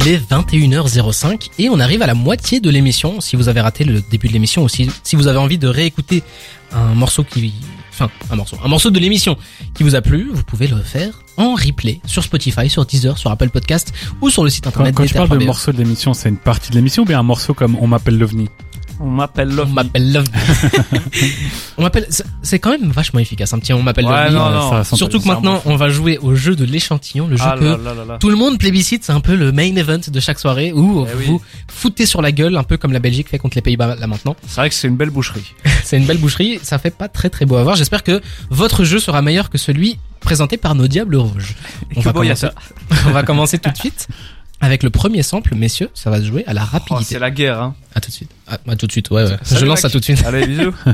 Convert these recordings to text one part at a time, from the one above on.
Il est 21h05 et on arrive à la moitié de l'émission. Si vous avez raté le début de l'émission aussi, si vous avez envie de réécouter un morceau qui, enfin, un morceau, un morceau de l'émission qui vous a plu, vous pouvez le faire en replay sur Spotify, sur Deezer, sur Apple Podcast ou sur le site Quand, internet quand tu parles de d'Ether.be. morceau de l'émission, c'est une partie de l'émission ou bien un morceau comme On m'appelle l'OVNI? On m'appelle On Love. m'appelle Love. on m'appelle, c'est- quand même vachement efficace, un petit on m'appelle Ouais, Love. non, non. ça Surtout que maintenant, on va jouer au jeu de l'échantillon, le jeu Ah que là là là là. tout le monde plébiscite, c'est un peu le main event de chaque soirée où Eh oui. vous foutez sur la gueule, un peu comme la Belgique fait contre les Pays-Bas là maintenant. C'est vrai que c'est une belle boucherie. C'est une belle boucherie, ça fait pas très très beau à voir. J'espère que votre jeu sera meilleur que celui présenté par nos Diables Rouges. On va, commencer, ça. on va commencer tout de suite avec le premier sample, messieurs, ça va se jouer à la Oh, rapidité. c'est la guerre, hein. à tout de suite. Ah, à tout de suite, ouais, ouais. Salut, Je lance mec. ça tout de suite. Allez, bisous.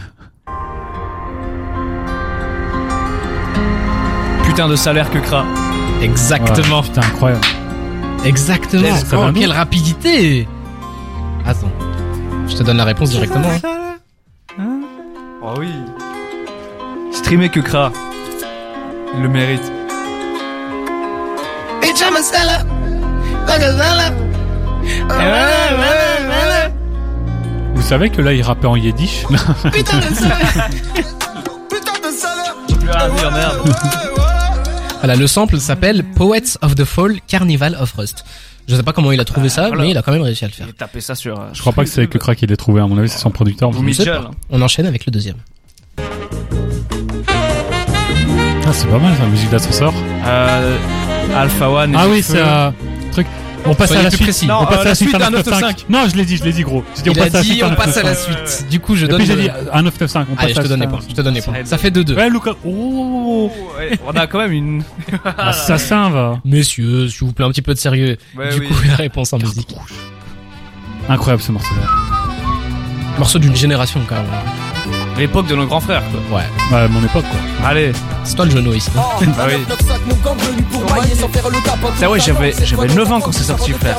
Putain de salaire que cra. Exactement, Ouais, Putain, incroyable. exactement. Oh, quelle rapidité Attends, je te donne la réponse directement. hein. Oh oui. Streamer que cra. Il le mérite. Vous savez que là, il rappait en yiddish Plus rien à dire, merde. Voilà, le sample s'appelle Poets of the Fall Carnival of Rust. Je sais pas comment il a trouvé ça, voilà. mais il a quand même réussi à le faire. J'ai tapé ça sur. euh, Je crois pas que c'est avec le crack qu'il l'ait trouvé. À mon avis, c'est son producteur. Vous mais- mis- Je sais Mitchell. pas. On enchaîne avec le deuxième. Ah, c'est pas mal, la musique d'ascenseur. Euh, Alpha One. et Ah oui, Feu. c'est. On passe Soyez à la plus suite. précis. Non, on passe euh, à la la suite suite à d'un 995. Non, je l'ai dit, je l'ai dit, gros. J'ai dit, Il a à la dit suite à on passe à la 995. suite. Du coup, je Et donne. puis j'ai dit un 995. On Allez, je passe te à donne les ça. points. Je te donne les points. Ça fait 2-2. Ouais, Lucas. Oh, on a quand même une. assassin va. Messieurs, s'il vous plaît, un petit peu de sérieux. Du coup, la réponse en musique. Incroyable ce morceau-là. Morceau d'une génération, quand même. L'époque de nos grands frères, quoi. Ouais. Ouais, mon époque, quoi. Allez. C'est toi le genou ici. Ah oui. Ça, ouais, j'avais, j'avais 9 ans quand c'est sorti, frère.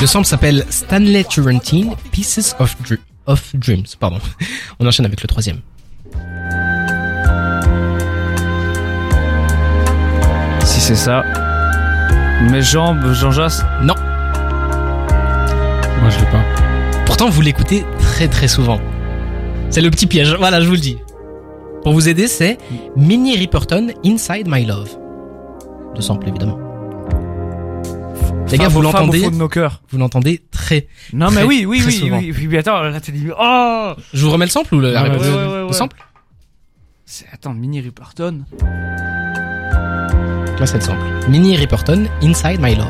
Le sample s'appelle Stanley Turrentine, Pieces of, Dr- of Dreams. Pardon. On enchaîne avec le troisième. Si c'est ça. Mes jambes, Jean Jass. Non. Moi, je l'ai pas. Pourtant, vous l'écoutez très très souvent. C'est le petit piège. Voilà, je vous le dis. Pour vous aider, c'est Minnie Riperton, Inside My Love. De sample, évidemment. Les gars, vous l'entendez. Vous l'entendez très. Non, mais oui, oui, oui, oui, oui, mais attends, là, t'es dit, oh! Je vous remets le sample ou le, sample? C'est, attends, Mini Riperton. Là, c'est le sample. Minnie Riperton, Inside My Love.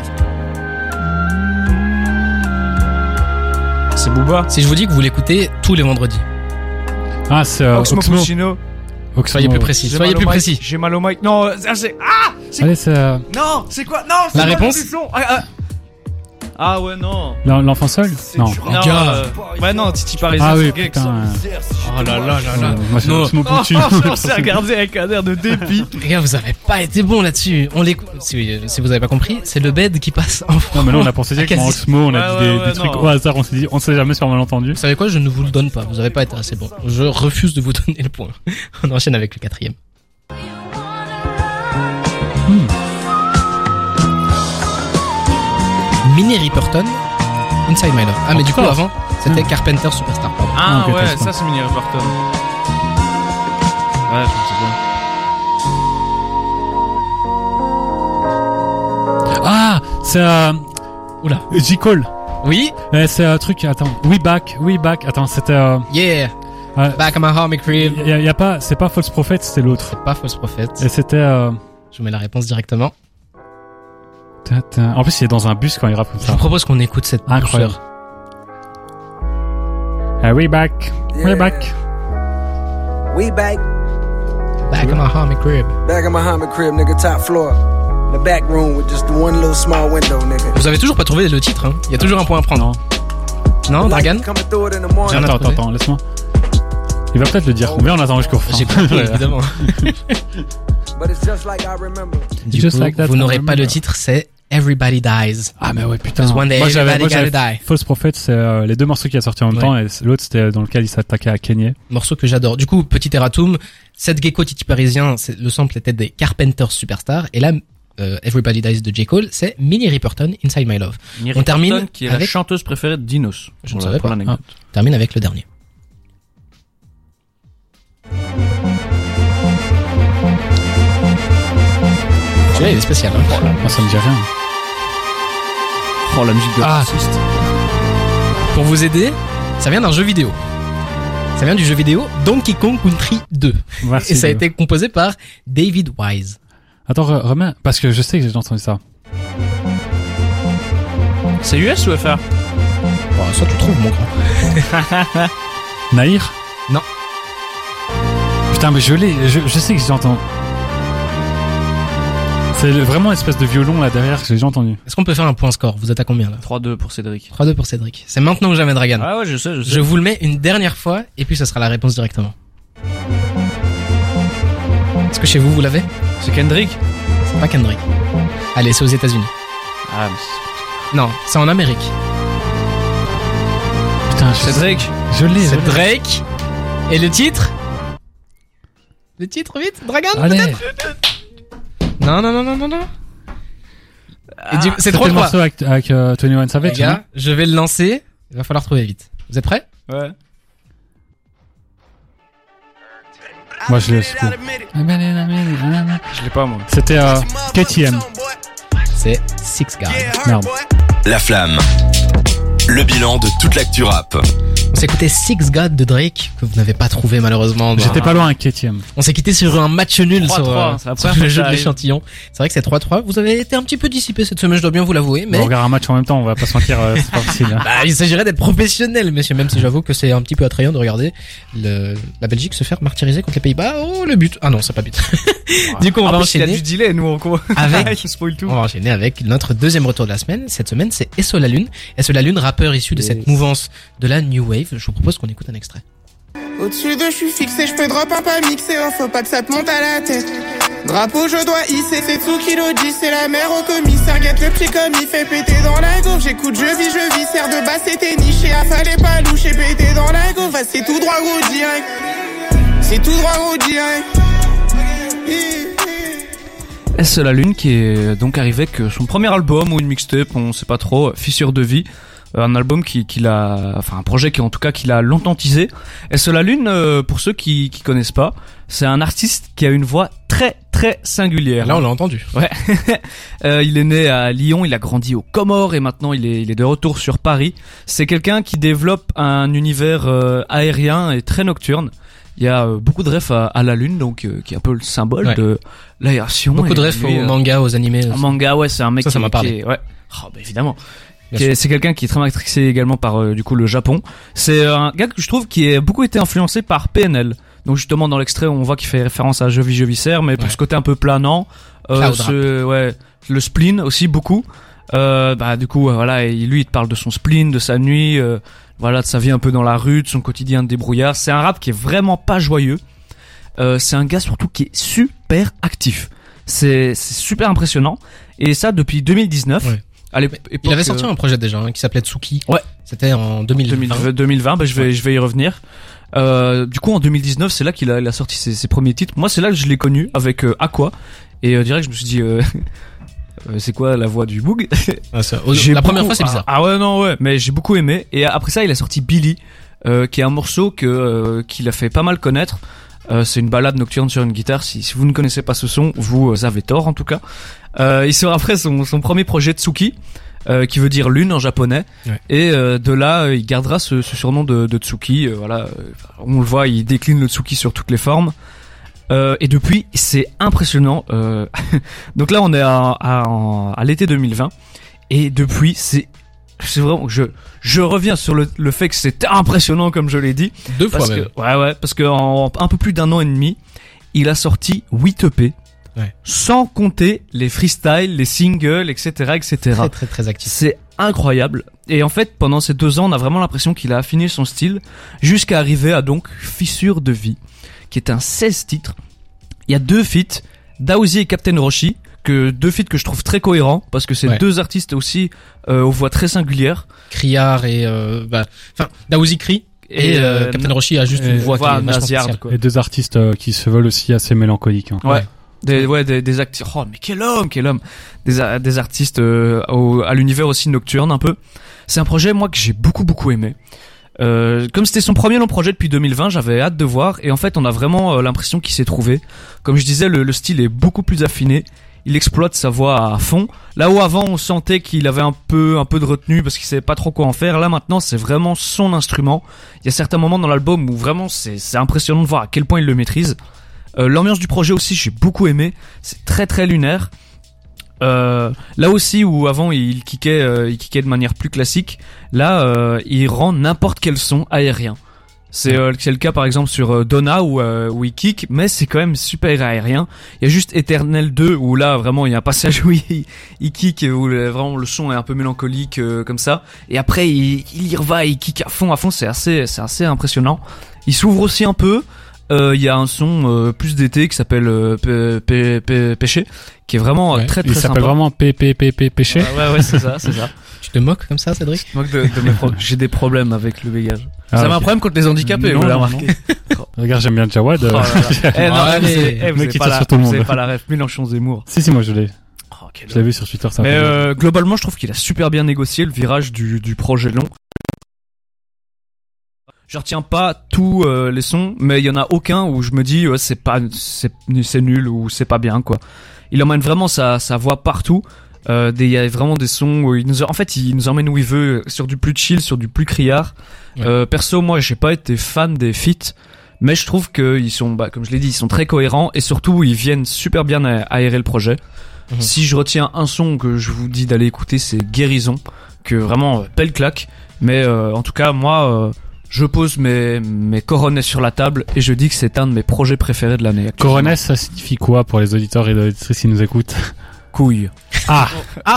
C'est Booba. Si je vous dis que vous l'écoutez tous les vendredis, Ah, c'est euh, Oxmo Oxmo. Puccino. Oxmo. soyez plus précis. J'ai Soyez mal au plus mic. précis. J'ai mal au mic. Non, ça, c'est, ah! C'est, Allez, c'est euh, non, c'est quoi? Non, c'est La quoi le réponse? Ah, ah. Ah, ouais, non. l'en- l'enfant seul? Non. Non, gars. euh, ouais, non, Titi Parisien. Ah oui, putain. euh, Oh là là là là. euh, Moi, c'est Non. Oxmo Oh, Puccino. on s'est regardé avec un air de dépit. Les gars, vous avez pas été bon là-dessus. On l'écoute. Si, si vous avez pas compris, c'est le bed qui passe en fond. Non, mais là, on a pensé directement quasi- Oxmo, on a dit des, trucs au hasard, on s'est dit, on sait jamais faire malentendu. Vous savez quoi Je ne vous le donne pas. Vous avez pas été assez bon. Je refuse de vous donner le point. On enchaîne avec le quatrième. Minnie Riperton, Inside My Love. Ah, mais du coup, avant, c'était Hmm. Carpenter Superstar. Pardon. Ah, ok, ouais, ça, c'est Mini Riperton. Ouais, je me souviens. Ah, c'est euh, Oula. J. Cole. Oui Eh, c'est un truc, attends. We back, we back. Attends, c'était, euh, Yeah. Back at my home, crib. y a, y a pas, c'est pas False Prophet, c'était l'autre. C'est pas fausse prophète. Et c'était, euh, Je vous mets la réponse directement. Tata. en plus, il est dans un bus quand il rappe comme Je ça. vous propose qu'on écoute cette Incroyable. Ah, we back, we back. We back, Back at my home, crib. back in my Hummer crib, nigga, top floor. The back room with just the one little small window, nigga. Vous avez toujours pas trouvé le titre, hein Il y a toujours un point à prendre. Non. Non, Dragan in Attends, attends, attends, laisse-moi. Il va peut-être le dire. Mais on attend jusqu'au fin. J'ai compris, évidemment. But it's just like I remember. Du Just coup, like that, vous n'aurez pas le titre, c'est Everybody Dies. Ah mais ouais putain. One day Moi j'avais everybody moi, j'avais gotta die. False Prophet, c'est euh, les deux morceaux qui a sorti en même Ouais. temps et l'autre c'était dans lequel il s'attaquait à Kanye. Morceau que j'adore. Du coup, petit erratum, cette gecko titi parisien, c'est- le sample était des Carpenters Superstar, et là, euh, Everybody Dies de J. Cole, c'est Minnie Riperton, Inside My Love. Miri On termine Clifton, qui est avec- la chanteuse préférée de Dinos. Je ne savais pas. Ah. On termine avec le dernier. Celui-là, il est spécial. hein. Moi ça me dit rien. Oh la musique de Ah. Pour vous aider, ça vient d'un jeu vidéo. Ça vient du jeu vidéo Donkey Kong Country 2. Merci. Et ça a été composé par David Wise. Attends, re- remets parce que je sais que j'ai entendu ça. C'est US ou FR Bon, ça tu trouves, mon grand. Naïr? Non. Putain, mais je l'ai, je, je sais que j'ai entendu. C'est vraiment une espèce de violon là derrière que j'ai déjà entendu. Est-ce qu'on peut faire un point score? Vous êtes à combien là? 3-2 pour Cédric. 3-2 pour Cédric. C'est maintenant que jamais Dragan? Ah ouais, je sais, je sais. Je vous le mets une dernière fois et puis ça sera la réponse directement. Est-ce que chez vous vous l'avez? C'est Kendrick C'est pas Kendrick. Allez, c'est aux États-Unis. Ah, mais Non, c'est en Amérique. Putain, je, c'est Cédric je l'ai. je C'est. Drake. Et le titre? Le titre, vite Dragan Allez. peut-être? Non, non, non, non, non, non. Du- C'est trop le morceau avec, avec euh, 21 Les Savage. gars, je vais le lancer. Il va falloir trouver vite. Vous êtes prêts? Ouais. Moi je l'ai. Je l'ai pas moi. C'était euh, KTM. C'est Six Guard. Merde. La flamme. Le bilan de toute l'actu rap. On s'est écouté Six God de Drake, que vous n'avez pas trouvé malheureusement. J'étais pas loin KTM. On s'est quitté sur un match nul 3-3, sur, euh, sur le jeu de l'échantillon. C'est vrai que c'est 3-3. Vous avez été un petit peu dissipé cette semaine, je dois bien vous l'avouer, mais On regarde un match en même temps, on va pas se mentir, euh, c'est pas facile. hein. bah, il s'agirait d'être professionnel, messieurs, même si j'avoue que c'est un petit peu attrayant de regarder le, la Belgique se faire martyriser contre les Pays-Bas. Oh, le but. Ah non, c'est pas but. du coup, on va En plus, il a enchaîner du delay, nous, on court. avec Il spoil tout. On va enchaîner avec notre deuxième retour de la semaine. Cette semaine, c'est Esso la Lune. Esso la Lune, rappeur issu de cette mouvance de la New Wave. Je vous propose qu'on écoute un extrait. Au-dessus d'eux, je suis fixé, je peux drop un pas mixé, oh, faut pas que ça te monte à la tête. Drapeau, je dois hisser, c'est Tsukilo dit, c'est la mère au commissaire, guette le petit comme il fait péter dans la gaufre. J'écoute, je vis, je vis, serre de bas, c'était niché, ah, fallait pas loucher, péter dans la Ah, c'est tout droit au direct. C'est tout droit au direct. Est-ce la lune qui est donc arrivé avec son premier album ou une mixtape, on sait pas trop, Fissure de vie? Euh, Un album qui, qu'il a, enfin un projet qui en tout cas qu'il a longtemps teasé. Est-ce la lune, euh, pour ceux qui, qui connaissent pas, c'est un artiste qui a une voix très très singulière. Là, on l'a entendu. Euh, il est né à Lyon, il a grandi aux Comores et maintenant il est, il est de retour sur Paris. C'est quelqu'un qui développe un univers euh, aérien et très nocturne. Il y a euh, beaucoup de refs à, à la lune, donc qui est un peu le symbole Ouais. de l'aération. Beaucoup Et de refs aux mangas, aux animés. manga, ouais, c'est un mec Ça, ça qui, m'a parlé. qui est- ouais. Oh, bah, évidemment. C'est quelqu'un qui est très matrixé également par euh, du coup le Japon. C'est un gars que je trouve qui a beaucoup été influencé par PNL. Donc justement dans l'extrait on voit qu'il fait référence à Je vis je mais pour Ouais. ce côté un peu planant, euh, ce- ouais, le spleen aussi beaucoup. Euh, bah du coup euh, voilà, et lui il te parle de son spleen, de sa nuit, euh, voilà, de sa vie un peu dans la rue, de son quotidien de débrouillard. C'est un rap qui est vraiment pas joyeux. Euh, c'est un gars surtout qui est super actif. C'est c'est super impressionnant et ça depuis 2019. Ouais. À Il avait euh, sorti un projet déjà hein, qui s'appelait Tsuki. Ouais. C'était en 2020. 2020, 2020 bah, je vais je vais y revenir. Euh, du coup en 2019 c'est là qu'il a, sorti ses, ses premiers titres. Moi c'est là que je l'ai connu avec euh, Aqua et euh, direct je me suis dit euh, euh, c'est quoi la voix du Boog Ah, la première fois, c'est bizarre. Ah, ah ouais non ouais mais j'ai beaucoup aimé et après ça il a sorti Billy euh, qui est un morceau que euh, qu'il a fait pas mal connaître. Euh, c'est une balade nocturne sur une guitare. Si, si vous ne connaissez pas ce son, vous euh, avez tort en tout cas. Euh, il sort après son, son premier projet Tsuki, euh, qui veut dire lune en japonais. Ouais. Et euh, de là, euh, il gardera ce, ce surnom de, de Tsuki. euh, voilà, on le voit, il décline le Tsuki sur toutes les formes. Euh, et depuis, c'est impressionnant. Euh, donc là, on est à, à, à l'été 2020. Et depuis, c'est c'est vraiment je je reviens sur le, le fait que c'était impressionnant comme je l'ai dit Deux fois parce même. que ouais ouais parce que en un peu plus d'un an et demi il a sorti 8 EP Ouais. sans compter les freestyles les singles etc etc Très très très actif. c'est incroyable et en fait pendant ces deux ans on a vraiment l'impression qu'il a affiné son style jusqu'à arriver à donc Fissure de vie qui est un 16 titres il y a deux feats Daozi et Captain Roshi que deux feats que je trouve très cohérents parce que c'est Ouais. deux artistes aussi euh, aux voix très singulières. Criard et euh, bah, enfin Daouzi Cri et, euh, Captain Roshi a juste une voix qui est voix spéciale. quoi. Et deux artistes euh, qui se veulent aussi assez mélancoliques. hein. Ouais. Des, ouais, des, acteurs. Oh, mais quel homme, quel homme. Des, des artistes euh, au- à l'univers aussi nocturne un peu. C'est un projet, moi, que j'ai beaucoup, beaucoup aimé. Euh, comme c'était son premier long projet depuis 2020, j'avais hâte de voir. Et en fait, on a vraiment euh, l'impression qu'il s'est trouvé. Comme je disais, le, le style est beaucoup plus affiné. Il exploite sa voix à fond. Là où avant, on sentait qu'il avait un peu, un peu de retenue parce qu'il savait pas trop quoi en faire. Là, maintenant, c'est vraiment son instrument. Il y a certains moments dans l'album où vraiment, c'est, c'est impressionnant de voir à quel point il le maîtrise. Euh, L'ambiance du projet aussi, j'ai beaucoup aimé. C'est très très lunaire. Euh, là aussi où avant il kickait, euh, il kickait de manière plus classique, là euh, il rend n'importe quel son aérien. C'est le cas par exemple sur Donna où, où il kick, mais c'est quand même super aérien. Il y a juste Eternal 2 où là vraiment il y a un passage où il, il kick où le- vraiment le son est un peu mélancolique comme ça. Et après il, il y va, il kick à fond, à fond. C'est assez, c'est assez impressionnant. Il s'ouvre aussi un peu. Euh, Il y a un son euh, plus d'été qui s'appelle euh, P- P- P- Péché, qui est vraiment euh, Ouais. très très Il sympa. s'appelle vraiment Péché. Ouais, ouais, ouais, c'est ça, c'est ça. Tu te moques comme ça, Cédric Moi, de, de mes j'ai des problèmes avec le bégage. Ah, ça m'a un problème contre les handicapés, Non, vous l'avez remarqué. Regarde, j'aime bien Jawad. euh. Oh. Eh, non, Ah, mais eh, vous Mec qui pas tire la- sur tout le vous avez monde. pas la ref, Mélenchon Zemmour. si, si, moi je l'ai. Oh, quel Je l'ai vu sur Twitter. Ça Mais euh, globalement, je trouve qu'il a super bien négocié le virage du, du projet long. Je retiens pas tous euh, les sons, mais il y en a aucun où je me dis ouais, c'est pas c'est c'est nul ou c'est pas bien quoi. Il emmène vraiment sa sa voix partout. Euh, Il y a vraiment des sons où il nous en fait il nous emmène où il veut sur du plus chill, sur du plus criard. Ouais. Euh, perso, moi j'ai pas été fan des feats, mais je trouve que ils sont bah, comme je l'ai dit, ils sont très cohérents et surtout ils viennent super bien aérer le projet. Mhm. Si je retiens un son que je vous dis d'aller écouter, c'est Guérison, que vraiment belle claque. Mais euh, en tout cas, moi, euh, je pose mes, mes coronets sur la table et je dis que c'est un de mes projets préférés de l'année. Coronesse, ça signifie quoi pour les auditeurs et les auditrices qui nous écoutent couille. Ah,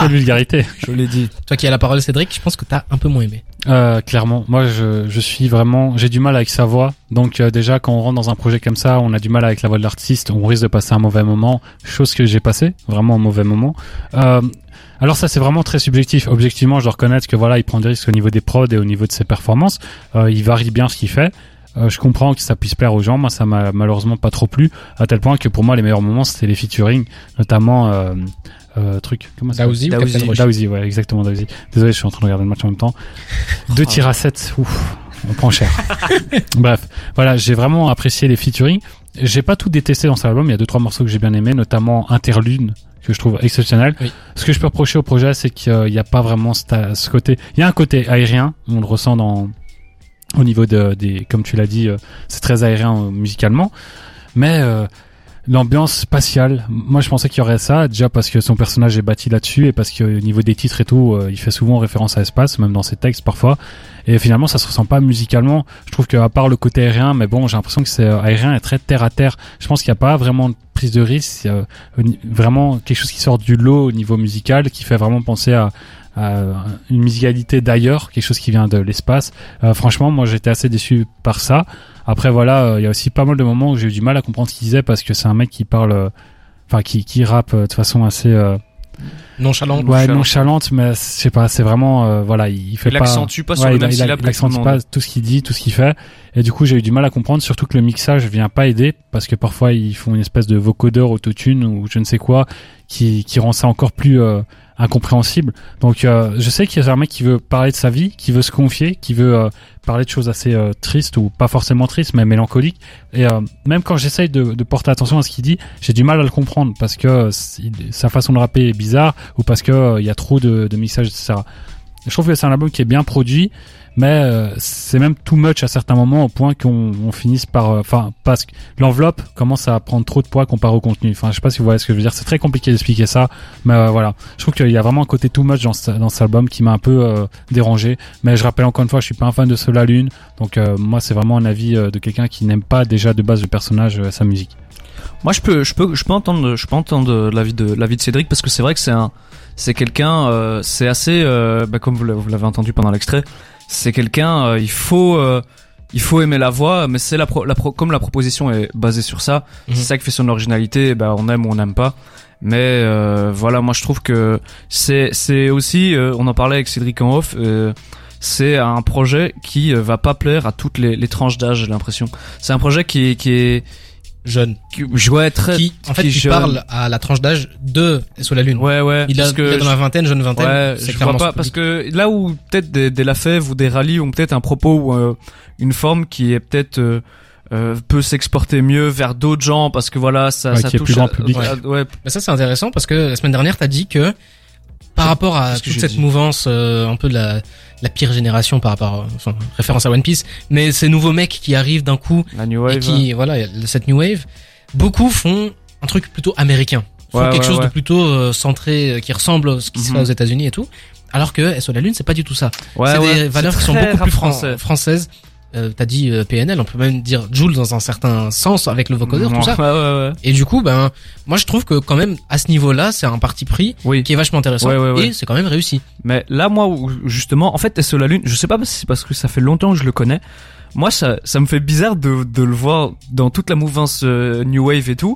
Quelle vulgarité. Je l'ai dit. Toi qui as la parole, Cédric, je pense que t'as un peu moins aimé. Euh, clairement, moi je, je suis vraiment, j'ai du mal avec sa voix. Donc euh, déjà quand on rentre dans un projet comme ça, on a du mal avec la voix de l'artiste, on risque de passer un mauvais moment, chose que j'ai passé, vraiment un mauvais moment. Euh, alors ça c'est vraiment très subjectif. Objectivement, je dois reconnaître que voilà, il prend des risques au niveau des prods et au niveau de ses performances. Euh, il varie bien ce qu'il fait. Euh, je comprends que ça puisse plaire aux gens. Moi, ça m'a malheureusement pas trop plu, à tel point que pour moi les meilleurs moments c'était les featuring, notamment euh, euh, truc. Comment ça Daouzi Daouzi, ouais, exactement Daouzi. Désolé, je suis en train de regarder le match en même temps. Deux tirs à 7, ouf, on prend cher. Bref, voilà, j'ai vraiment apprécié les featuring. J'ai pas tout détesté dans cet album, il y a deux trois morceaux que j'ai bien aimés, notamment Interlune que je trouve exceptionnel. Oui. Ce que je peux reprocher au projet, c'est qu'il n'y a pas vraiment ce, ce côté. Il y a un côté aérien, on le ressent dans au niveau de, des, comme tu l'as dit, euh, c'est très aérien euh, musicalement, mais euh, l'ambiance spatiale, moi je pensais qu'il y aurait ça, déjà parce que son personnage est bâti là-dessus et parce que au niveau des titres et tout, euh, il fait souvent référence à l'espace, même dans ses textes parfois. Et finalement, ça se ressent pas musicalement. Je trouve qu'à part le côté aérien, mais bon, j'ai l'impression que c'est euh, aérien et très terre à terre. Je pense qu'il n'y a pas vraiment de prise de risque, euh, vraiment quelque chose qui sort du lot au niveau musical, qui fait vraiment penser à, à une musicalité d'ailleurs, quelque chose qui vient de l'espace. Euh, franchement, moi j'étais assez déçu par ça. Après voilà, euh, il y a aussi pas mal de moments où j'ai eu du mal à comprendre ce qu'il disait parce que c'est un mec qui parle, euh, enfin qui qui rappe euh, de façon assez euh, Nonchalant. ouais Nonchalante. nonchalante, mais je sais pas, c'est vraiment euh, voilà, il, fait Il pas accentue pas sur Ouais, le il, accentue pas tout ce qu'il dit, tout ce qu'il fait. Et du coup, j'ai eu du mal à comprendre, surtout que le mixage vient pas aider, parce que parfois ils font une espèce de vocodeur autotune ou je ne sais quoi, qui, qui rend ça encore plus euh, incompréhensible. Donc, euh, je sais qu'il y a un mec qui veut parler de sa vie, qui veut se confier, qui veut euh, parler de choses assez euh, tristes ou pas forcément tristes, mais mélancoliques. Et euh, même quand j'essaye de, de porter attention à ce qu'il dit, j'ai du mal à le comprendre parce que euh, sa façon de rapper est bizarre ou parce que euh, il y a trop de, de mixage, etc. Je trouve que c'est un album qui est bien produit, mais euh, c'est même too much à certains moments au point qu'on on finisse par, euh, enfin, parce que l'enveloppe commence à prendre trop de poids comparé au contenu. Enfin, je sais pas si vous voyez ce que je veux dire. C'est très compliqué d'expliquer ça, mais euh, voilà. Je trouve qu'il y a vraiment un côté too much dans, dans cet album qui m'a un peu dérangé. Mais je rappelle encore une fois, je suis pas un fan de Sola Lune, donc moi c'est vraiment un avis de quelqu'un qui n'aime pas déjà de base le personnage, sa musique. Moi, je peux, je peux, je peux entendre, je peux entendre l'avis de l'avis de Cédric parce que c'est vrai que c'est un, c'est quelqu'un, euh, c'est assez, euh, bah, comme vous l'avez entendu pendant l'extrait, c'est quelqu'un, euh, il faut, euh, il faut aimer la voix, mais c'est la, pro, la pro- comme la proposition est basée sur ça, Mhm. c'est ça qui fait son originalité. Ben on aime ou on n'aime pas. Mais euh, voilà, moi je trouve que c'est c'est aussi, euh, on en parlait avec Cédric en off. euh, c'est un projet qui va pas plaire à toutes les, les tranches d'âge, j'ai l'impression. C'est un projet qui qui est Jeune. qui, ouais, très Qui, en fait, qui jeune. parle à la tranche d'âge de Sur la Lune. Ouais ouais. Il, a, parce que il est dans je- la vingtaine, jeune vingtaine. Ouais, c'est je vois clairement pas ce parce que là où peut-être des, des Lafèvre ou des rallyes ont peut-être un propos ou euh, une forme qui est peut-être euh, euh, peut s'exporter mieux vers d'autres gens parce que voilà ça Ouais, ça touche plus grand public. à- ouais, Mais ça, c'est intéressant parce que la semaine dernière, t'as dit que par rapport à toute cette dit mouvance, euh, un peu de la, la pire génération par rapport, à- enfin, référence à One Piece, mais ces nouveaux mecs qui arrivent d'un coup la new wave. et qui, voilà, cette new wave, beaucoup font un truc plutôt américain, font Ouais, quelque ouais, chose ouais. de plutôt euh, centré, euh, qui ressemble à ce qui se Mhm. fait aux États-Unis et tout. Alors que SO la Lune, c'est pas du tout ça. Ouais, c'est ouais, des valeurs qui sont beaucoup plus fran- français. françaises. Euh, T'as dit euh, PNL, on peut même dire Joule dans un certain sens avec le vocodeur, tout ça. Ouais, ouais, ouais. Et du coup, ben, moi je trouve que quand même à ce niveau-là, c'est un parti pris Oui. qui est vachement intéressant Ouais, ouais, ouais. et c'est quand même réussi. Mais là, moi, justement, en fait, SO la Lune, je sais pas si c'est parce que ça fait longtemps que je le connais. Moi, ça, ça me fait bizarre de, de le voir dans toute la mouvance euh, New Wave et tout.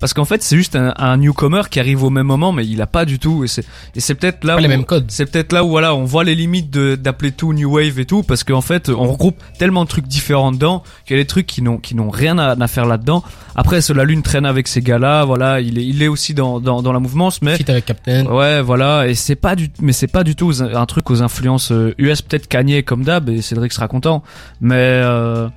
Parce qu'en fait, c'est juste un, un newcomer qui arrive au même moment, mais il a pas du tout. Et c'est, et c'est peut-être là où, les mêmes codes. c'est peut-être là où voilà, on voit les limites de, d'appeler tout New Wave et tout, parce qu'en fait, on regroupe tellement de trucs différents dedans qu'il y a des trucs qui n'ont, qui n'ont rien à, à faire là-dedans. Après, la Lune traîne avec ces gars-là, voilà, il est, il est aussi dans, dans, dans la mouvance, mais Fit avec Captain. Ouais, voilà, et c'est pas du, mais c'est pas du tout un truc aux influences euh, US, peut-être Kanye comme d'hab, et Cédric sera content. Mais, euh,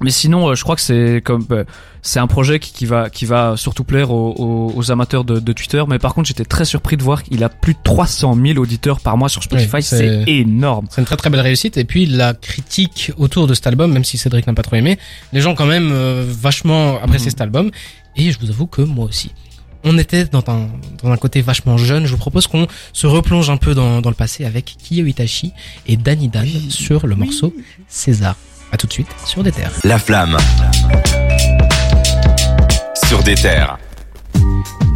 mais sinon, euh, je crois que c'est comme, euh, c'est un projet qui, qui va, qui va surtout plaire aux, aux, aux amateurs de, de Twitter. Mais par contre, j'étais très surpris de voir qu'il a plus de 300 000 auditeurs par mois sur Spotify. Oui, c'est énorme. C'est une très très belle réussite et puis la critique autour de cet album, même si Cédric n'a pas trop aimé, les gens quand même euh, vachement apprécié Mhm. cet album et je vous avoue que moi aussi. On était dans un, dans un côté vachement jeune. Je vous propose qu'on se replonge un peu dans, dans le passé avec Kiyo Itachi et Danny Dan sur le morceau César. À tout de suite sur des terres. La flamme. Sur des terres.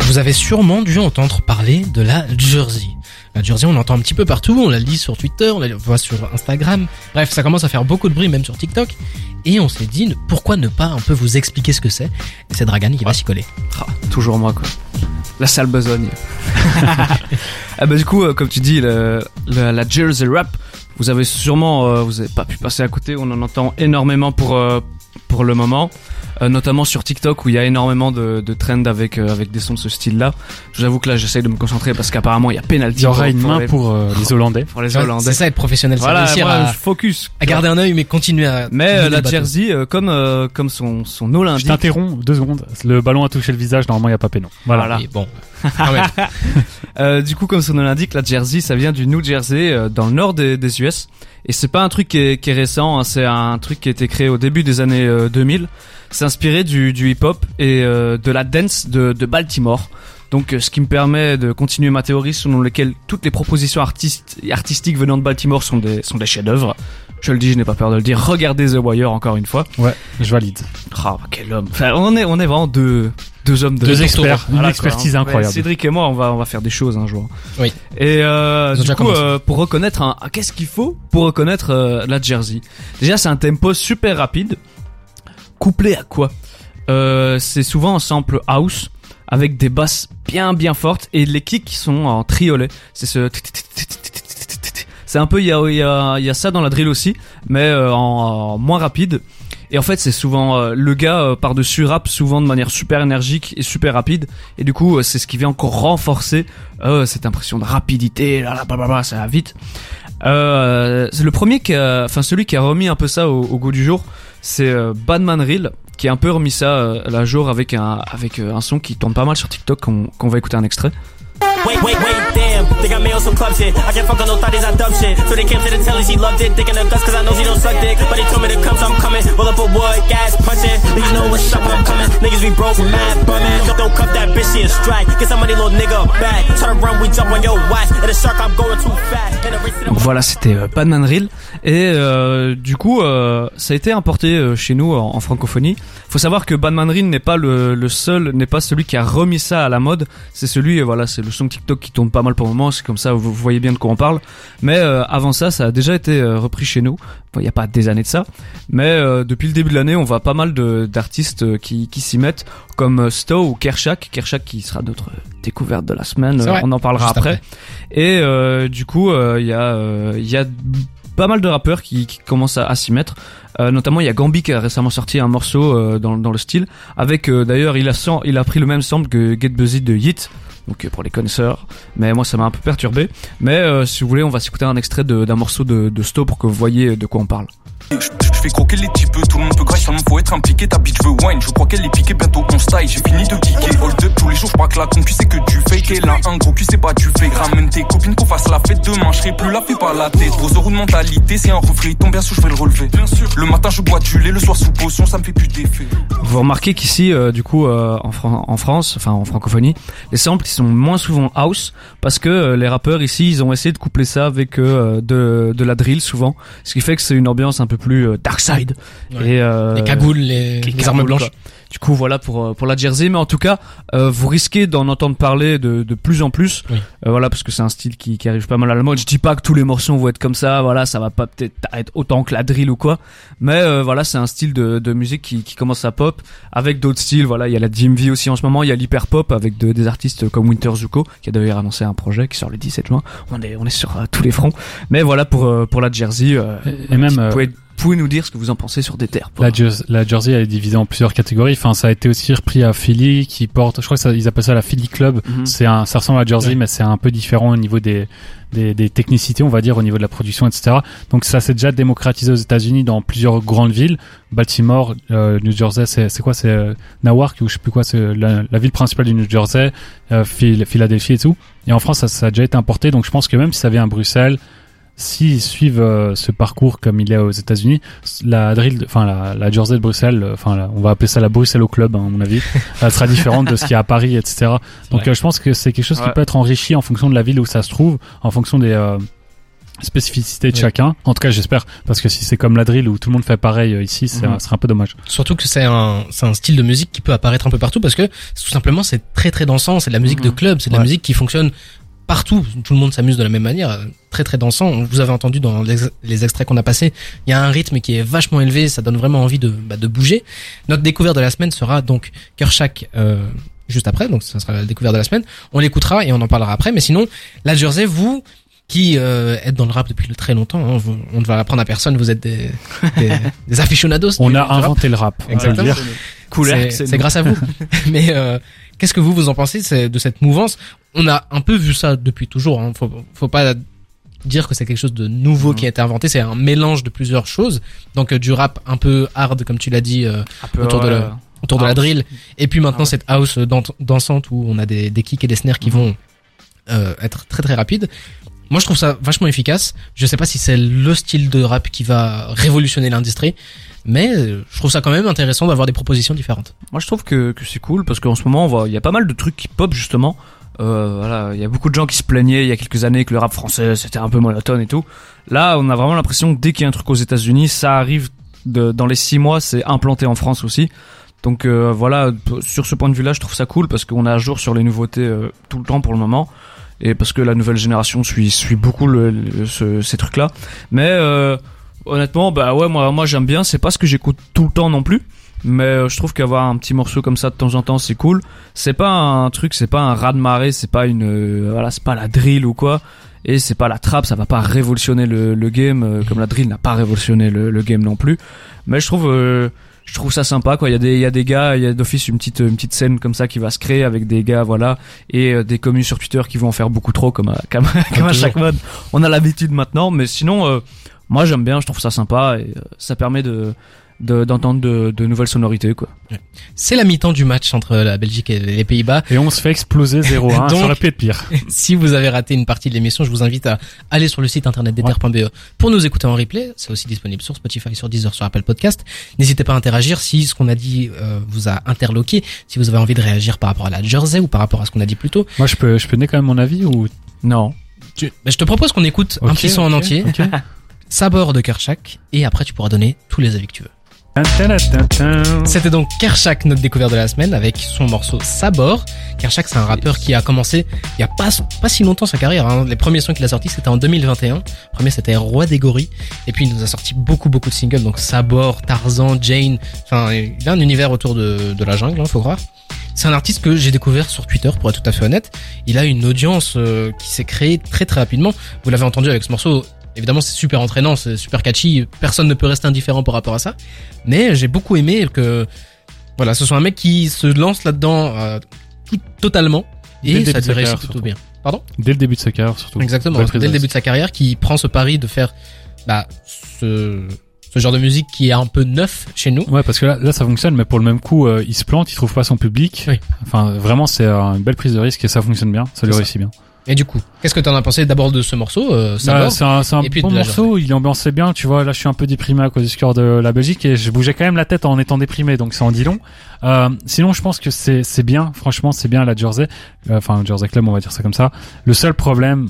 Vous avez sûrement dû entendre parler de la Jersey. La Jersey, on l'entend un petit peu partout, on la lit sur Twitter, on la voit sur Instagram. Bref, ça commence à faire beaucoup de bruit, même sur TikTok. Et on s'est dit, pourquoi ne pas un peu vous expliquer ce que c'est? Et c'est Dragan qui va s'y coller. Ah, toujours moi, quoi. La sale besogne. ah bah du coup, euh, comme tu dis, le, le- la Jersey Rap, vous avez sûrement, euh, vous avez pas pu passer à côté. On en entend énormément pour euh, pour le moment, Euh, notamment sur TikTok où il y a énormément de, de trends avec euh, avec des sons de ce style-là. Je vous avoue que là, j'essaye de me concentrer parce qu'apparemment, il y a penalty. Il y aura une pour main les, pour euh, les Hollandais. pour les Hollandais. C'est ça être professionnel, c'est Voilà, réussir moi, à, je focus. à garder un œil mais continuer à... Mais euh, la. Jersey, euh, comme euh, comme son son nom Je t'interromps deux secondes. Le ballon a touché le visage. Normalement, il y a pas péno. Voilà. Voilà. Et bon, même. Euh, du coup, comme son nom l'indique, la Jersey, ça vient du New Jersey, euh, dans le nord des, des US. Et c'est pas un truc qui est, qui est récent, hein, c'est un truc qui a été créé au début des années euh, 2000. C'est inspiré du, du hip-hop et euh, de la dance de, de Baltimore. Donc, euh, ce qui me permet de continuer ma théorie selon laquelle toutes les propositions artistes, artistiques venant de Baltimore sont des, sont des chefs-d'œuvre. Je le dis, je n'ai pas peur de le dire. Regardez The Wire encore une fois. Ouais, je valide. Ah, quel homme. Enfin, on est, on est vraiment deux, deux hommes de Deux de experts, une Voilà, expertise quoi, hein. incroyable. Ouais, Cédric et moi, on va, on va faire des choses un jour. Oui. Et euh, du coup, euh, pour reconnaître un, qu'est-ce qu'il faut pour reconnaître euh, la Jersey? Déjà, c'est un tempo super rapide, couplé à quoi euh, C'est souvent un sample house avec des basses bien bien fortes et les kicks qui sont en triolet. C'est ce c'est un peu il y a, y, a, y a ça dans la drill aussi, mais euh, en, en moins rapide. Et en fait, c'est souvent euh, le gars euh, par-dessus rap souvent de manière super énergique et super rapide. Et du coup, euh, c'est ce qui vient encore renforcer euh, cette impression de rapidité. Là, là, blablabla, ça va vite. Euh, c'est le premier qui enfin celui qui a remis un peu ça au, au goût du jour, c'est euh, Badman Reel qui a un peu remis ça euh, la jour avec un avec euh, un son qui tourne pas mal sur TikTok qu'on qu'on va écouter un extrait. Damn. Think I on some club shit. I can't fuck on no thotties, I dumb shit. So they came to the telly, she loved it. Thinking of dust, cause I know she don't suck dick. But they told me to come, so I'm coming. Roll up a wood, gas punching. Niggas know what's up, I'm coming. Niggas be broke, mad, bumming. Don't, don't cuff that bitch, she a strike. Get somebody little nigga back. Try to run, we jump on your watch. And the shark, I'm going too fast. Voilà, c'était euh, Badman Reel et euh, du coup euh, ça a été importé euh, chez nous en, en francophonie. Faut savoir que Badman Reel n'est pas le, le seul, n'est pas celui qui a remis ça à la mode. C'est celui, euh, voilà, c'est le son TikTok qui tourne pas mal pendant moment, c'est comme ça, vous voyez bien de quoi on parle. Mais euh, avant ça, ça a déjà été euh, repris chez nous. Il n'y a pas des années de ça, mais euh, depuis le début de l'année, on voit pas mal d'artistes qui, qui s'y mettent, comme Stowe ou Kershak. Kershak qui sera notre découverte de la semaine. Vrai. on en parlera après. Et euh, du coup, il y a il y a pas mal de rappeurs qui, qui commencent à, à s'y mettre. Euh, notamment, il y a Gambi qui a récemment sorti un morceau euh, dans, dans le style, avec euh, d'ailleurs, il a sam- il a pris le même sample que Get Busy de Yeet. Donc euh, pour les connaisseurs, mais moi ça m'a un peu perturbé. Mais euh, si vous voulez, on va s'écouter un extrait d'un morceau de, de Sto pour que vous voyez de quoi on parle. Je fais croquer les types, tout le monde peut grailler, seulement faut être impliqué. Ta bitch veut wine, je crois qu'elle est piquée, bientôt on style. J'ai fini de kicker, hold up tous les jours, je que la concu c'est que tu fake. Et là, un gros cul c'est pas tu fake. Ramène tes copines qu'on fasse la fête demain, je serai plus là, fais pas la tête. Gros euros de mentalité, c'est un refrain, il tombe bien sûr, je vais le relever. Bien sûr. Le matin, je bois du lait, le soir sous potion, ça me fait plus d'effet. Vous remarquez qu'ici, euh, du coup, euh, en, Fran- en France, enfin en francophonie, les samples ils sont moins souvent house parce que euh, les rappeurs ici, ils ont essayé de coupler ça avec euh, de, de la drill souvent, ce qui fait que c'est une ambiance un peu plus euh, dark side. Ouais. Et, euh, Les cagoules, les, les les armes blanches. quoi. Du coup, voilà pour euh, pour la Jersey, mais en tout cas, euh, vous risquez d'en entendre parler de, de plus en plus, Oui. Euh, voilà, parce que c'est un style qui, qui arrive pas mal à la mode. Je dis pas que tous les morceaux vont être comme ça, voilà, ça va pas peut-être être autant que la drill ou quoi, mais euh, voilà, c'est un style de, de musique qui, qui commence à pop avec d'autres styles. Voilà, il y a la DMV aussi en ce moment, il y a l'hyper pop avec de- des artistes comme Winter Zuko qui a d'ailleurs annoncé un projet qui sort le 17 juin. On est on est sur euh, tous les fronts, mais voilà pour euh, pour la Jersey. euh, Et- même, euh, pouvez, nous dire ce que vous en pensez sur des terres. La, Jer- la Jersey elle est divisée en plusieurs catégories. Enfin, ça a été aussi repris à Philly, qui porte, je crois que ça, ils appellent ça la Philly Club. Mhm. C'est un, ça ressemble à Jersey, Ouais. mais c'est un peu différent au niveau des, des, des technicités, on va dire, au niveau de la production, etc. Donc ça s'est déjà démocratisé aux États-Unis dans plusieurs grandes villes. Baltimore, euh, New Jersey, c'est, quoi, c'est euh, Newark ou je sais plus quoi, c'est la, la ville principale du New Jersey, euh, Phil- Philadelphie et tout. Et en France, ça, ça a déjà été importé. Donc je pense que même si ça vient à Bruxelles, s'ils suivent euh, ce parcours comme il est aux États-Unis, la drill, enfin la, la Jersey de Bruxelles, euh, enfin on va appeler ça la Bruxelles au club, hein, à mon avis, elle sera différente de ce qu'il y a à Paris, etc. Donc euh, je pense que c'est quelque chose qui peut être enrichi en fonction de la ville où ça se trouve, en fonction des euh, spécificités de Oui. chacun. En tout cas, j'espère, parce que si c'est comme la drill où tout le monde fait pareil euh, ici, c'est Mhm. serait un peu dommage. Surtout que c'est un, c'est un style de musique qui peut apparaître un peu partout parce que tout simplement c'est très très dansant, c'est de la musique de Mhm. club, c'est de la musique qui fonctionne partout, tout le monde s'amuse de la même manière, euh, très très dansant. Vous avez entendu dans les, les extraits qu'on a passés, il y a un rythme qui est vachement élevé, ça donne vraiment envie de, bah, de bouger. Notre découverte de la semaine sera donc Kershak euh, juste après, donc ça sera la découverte de la semaine. On l'écoutera et on en parlera après, mais sinon, la Jersey, vous qui euh, êtes dans le rap depuis très longtemps, hein, vous- on ne va l'apprendre à personne, vous êtes des, des, des aficionados. On du- a du rap. inventé le rap, Exactement. dire. Couleur, C'est- c'est grâce à vous. Mais euh, qu'est-ce que vous vous en pensez de cette mouvance? On a un peu vu ça depuis toujours. Hein. Faut, faut pas dire que c'est quelque chose de nouveau qui a été inventé. C'est un mélange de plusieurs choses. Donc euh, du rap un peu hard, comme tu l'as dit, euh, autour de la- autour de la House. drill. Et puis maintenant Ah ouais. cette house dan- dansante où on a des, des kicks et des snares qui Mhm. vont euh, être très très rapides. Moi, je trouve ça vachement efficace. Je sais pas si c'est le style de rap qui va révolutionner l'industrie, mais euh, je trouve ça quand même intéressant d'avoir des propositions différentes. Moi, je trouve que, c'est cool parce qu'en ce moment, il y a pas mal de trucs qui pop justement. Euh, il y a beaucoup de gens qui se plaignaient il y a quelques années que le rap français c'était un peu monotone et tout. Là, on a vraiment l'impression que dès qu'il y a un truc aux États-Unis, ça arrive dans les six mois, c'est implanté en France aussi. Donc euh, voilà, sur ce point de vue-là, je trouve ça cool parce qu'on est à jour sur les nouveautés tout le temps pour le moment et parce que la nouvelle génération suit suit beaucoup le, le- ce- ces trucs-là. Mais euh, honnêtement, bah ouais, moi moi j'aime bien. C'est pas ce que j'écoute tout le temps non plus. Mais euh, je trouve qu'avoir un petit morceau comme ça de temps en temps, c'est cool. C'est pas un truc, c'est pas un raz de marée, c'est pas une, euh, voilà, c'est pas la drill ou quoi. Et c'est pas la trap, ça va pas révolutionner le, le game, euh, comme la drill n'a pas révolutionné le, le game non plus. Mais je trouve, je trouve ça sympa quoi. Il y a des, il y a des gars, il y a d'office une petite, une petite scène comme ça qui va se créer avec des gars, voilà, et euh, des communes sur Twitter qui vont en faire beaucoup trop, comme à, comme, à- comme à chaque mode. On a l'habitude maintenant, mais sinon, euh, moi j'aime bien, je trouve ça sympa et euh, ça permet de- d'entendre de, de nouvelles sonorités quoi. C'est la mi-temps du match entre la Belgique et les Pays-Bas. Et on se fait exploser 0-1, Donc- ça aurait pu être pire. si vous avez raté une partie de l'émission, je vous invite à aller sur le site internet d'ether.be pour nous écouter en replay. C'est aussi disponible sur Spotify, sur Deezer, sur Apple Podcast. N'hésitez pas à interagir si ce qu'on a dit euh, vous a interloqué, si vous avez envie de réagir par rapport à la Jersey ou par rapport à ce qu'on a dit plus tôt. Moi, je peux, je peux donner quand même mon avis ou? Non. Tu- bah, je te propose qu'on écoute un Ok, petit son en entier, ok. Sabor de Kershak, et après tu pourras donner tous les avis que tu veux. C'était donc Kershak, notre découverte de la semaine, avec son morceau Sabor. Kershak, c'est un rappeur qui a commencé il y a pas, pas si longtemps sa carrière. hein. Les premiers sons qu'il a sortis, c'était en 2021. Le premier, c'était Roi des gorilles. Et puis, il nous a sorti beaucoup, beaucoup de singles. Donc, Sabor, Tarzan, Jane. Enfin, il a un univers autour de, de la jungle, hein, faut croire. C'est un artiste que j'ai découvert sur Twitter, pour être tout à fait honnête. Il a une audience euh, qui s'est créée très, très rapidement. Vous l'avez entendu avec ce morceau. Évidemment, c'est super entraînant, c'est super catchy. Personne ne peut rester indifférent par rapport à ça. Mais j'ai beaucoup aimé que, voilà, ce soit un mec qui se lance là-dedans euh, tout, totalement et ça te réussit plutôt surtout. bien. Pardon? Dès le début de sa carrière, surtout. Exactement. Dès le début de sa carrière, qui prend ce pari de faire bah, ce, ce genre de musique qui est un peu neuf chez nous. Ouais, parce que là, là, ça fonctionne, mais pour le même coup, euh, il se plante, il trouve pas son public. Oui. Enfin, vraiment, c'est euh, une belle prise de risque et ça fonctionne bien. Ça lui réussit bien. Et du coup, qu'est-ce que t'en as pensé d'abord de ce morceau euh, Bah, c'est un, un bon morceau, il ambiançait bien, tu vois, là je suis un peu déprimé à cause du score de la Belgique et je bougeais quand même la tête en étant déprimé, donc ça en dit long. Euh, sinon je pense que c'est c'est bien, franchement c'est bien la Jersey, Euh, enfin Jersey Club on va dire ça comme ça. Le seul problème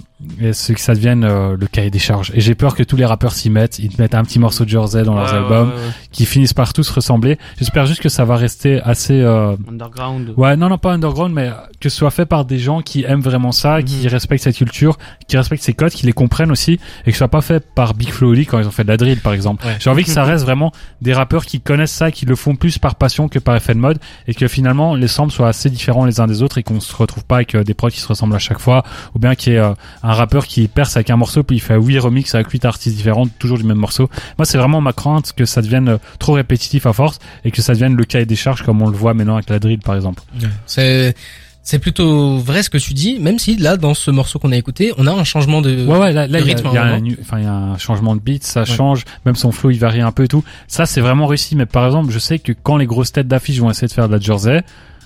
c'est que ça devienne euh, le cahier des charges et j'ai peur que tous les rappeurs s'y mettent, ils te mettent un petit morceau de Jersey dans leurs Ouais, albums, ouais, ouais. qui finissent par tous ressembler. J'espère juste que ça va rester assez... Euh, Underground. Ouais, non, non, pas underground, mais que ce soit fait par des gens qui aiment vraiment ça, qui Mhm. respectent cette culture, qui respectent ces codes, qui les comprennent aussi, et que ce soit pas fait par Big Flo Oli quand ils ont fait de la drill, par exemple. Ouais. J'ai envie que ça reste vraiment des rappeurs qui connaissent ça, qui le font plus par passion que par effet de mode, et que finalement les samples soient assez différents les uns des autres et qu'on se retrouve pas avec euh, des prods qui se ressemblent à chaque fois, ou bien qu'il y ait euh, un rappeur qui perce avec un morceau puis il fait huit remixes avec huit artistes différents, toujours du même morceau. Moi, c'est vraiment ma crainte que ça devienne euh, trop répétitif à force et que ça devienne le cahier des charges comme on le voit maintenant avec la drill, par exemple. C'est c'est plutôt vrai ce que tu dis, même si là dans ce morceau qu'on a écouté, on a un changement de Ouais, ouais, là, là le il y a, rythme, il y a un, nu- enfin, il y a un changement de beat, ça change, même son flow il varie un peu et tout. Ça, c'est vraiment réussi. Mais par exemple, je sais que quand les grosses têtes d'affiche vont essayer de faire de la Jersey,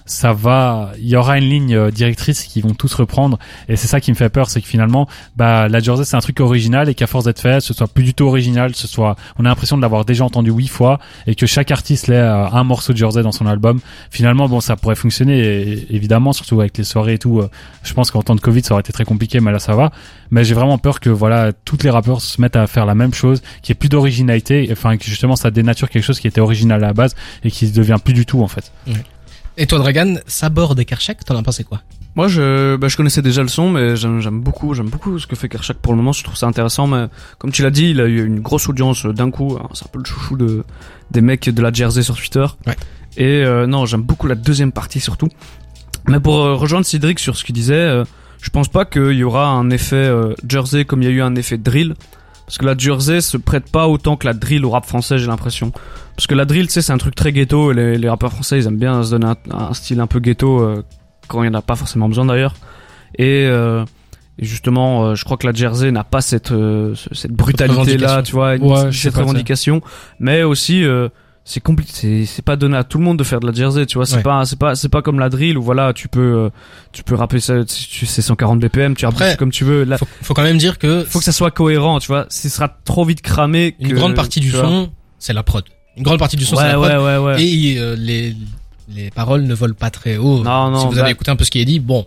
ça va, il y aura une ligne euh, directrice qui vont tous reprendre. Et c'est ça qui me fait peur, c'est que finalement, bah, la Jersey c'est un truc original et qu'à force d'être fait, ce soit plus du tout original, ce soit, on a l'impression de l'avoir déjà entendu huit fois et que chaque artiste ait euh, un morceau de Jersey dans son album. Finalement, bon, ça pourrait fonctionner et, évidemment, surtout avec les soirées et tout. euh, je pense qu'en temps de Covid, ça aurait été très compliqué, mais là, ça va. Mais j'ai vraiment peur que voilà, toutes les rappeurs se mettent à faire la même chose, qu'il n'y ait plus d'originalité, enfin que justement ça dénature quelque chose qui était original à la base et qui devient plus du tout en fait. Et toi Dragan, Sabor de Kershak, t'en as pensé quoi Moi, je, bah, je connaissais déjà le son, mais j'aime beaucoup, j'aime beaucoup ce que fait Kershak pour le moment. Je trouve ça intéressant, mais comme tu l'as dit, il a eu une grosse audience euh, d'un coup. hein, C'est un peu le chouchou de des mecs de la Jersey sur Twitter. Ouais. Et euh, non, j'aime beaucoup la deuxième partie surtout. Mais pour euh, rejoindre Cédric sur ce qu'il disait, euh, je pense pas qu'il y aura un effet Jersey comme il y a eu un effet drill. Parce que la Jersey se prête pas autant que la drill au rap français, j'ai l'impression. Parce que la drill, tu sais, c'est un truc très ghetto. Et les, les rappeurs français, ils aiment bien se donner un, un style un peu ghetto euh, quand il y en a pas forcément besoin d'ailleurs. Et, euh, et justement, euh, je crois que la Jersey n'a pas cette ce- cette brutalité là, revendication. tu vois, une- Ouais, cette revendication. Mais aussi, c'est compliqué. C'est pas donné à tout le monde de faire de la Jersey, tu vois. C'est Ouais. pas c'est pas c'est pas comme la drill où voilà, tu peux tu peux rapper ça, tu c'est 140 BPM, tu rappes Après, comme tu veux. Là, faut, faut quand même dire que faut que ça soit cohérent, tu vois. Ce sera trop vite cramé. une que- grande partie du son, c'est la prod. Une grande partie du son, c'est la prod. ouais, ouais, ouais. Et euh, les les paroles ne volent pas très haut. Non, non, si vous bah- avez écouté un peu ce qui est dit, bon,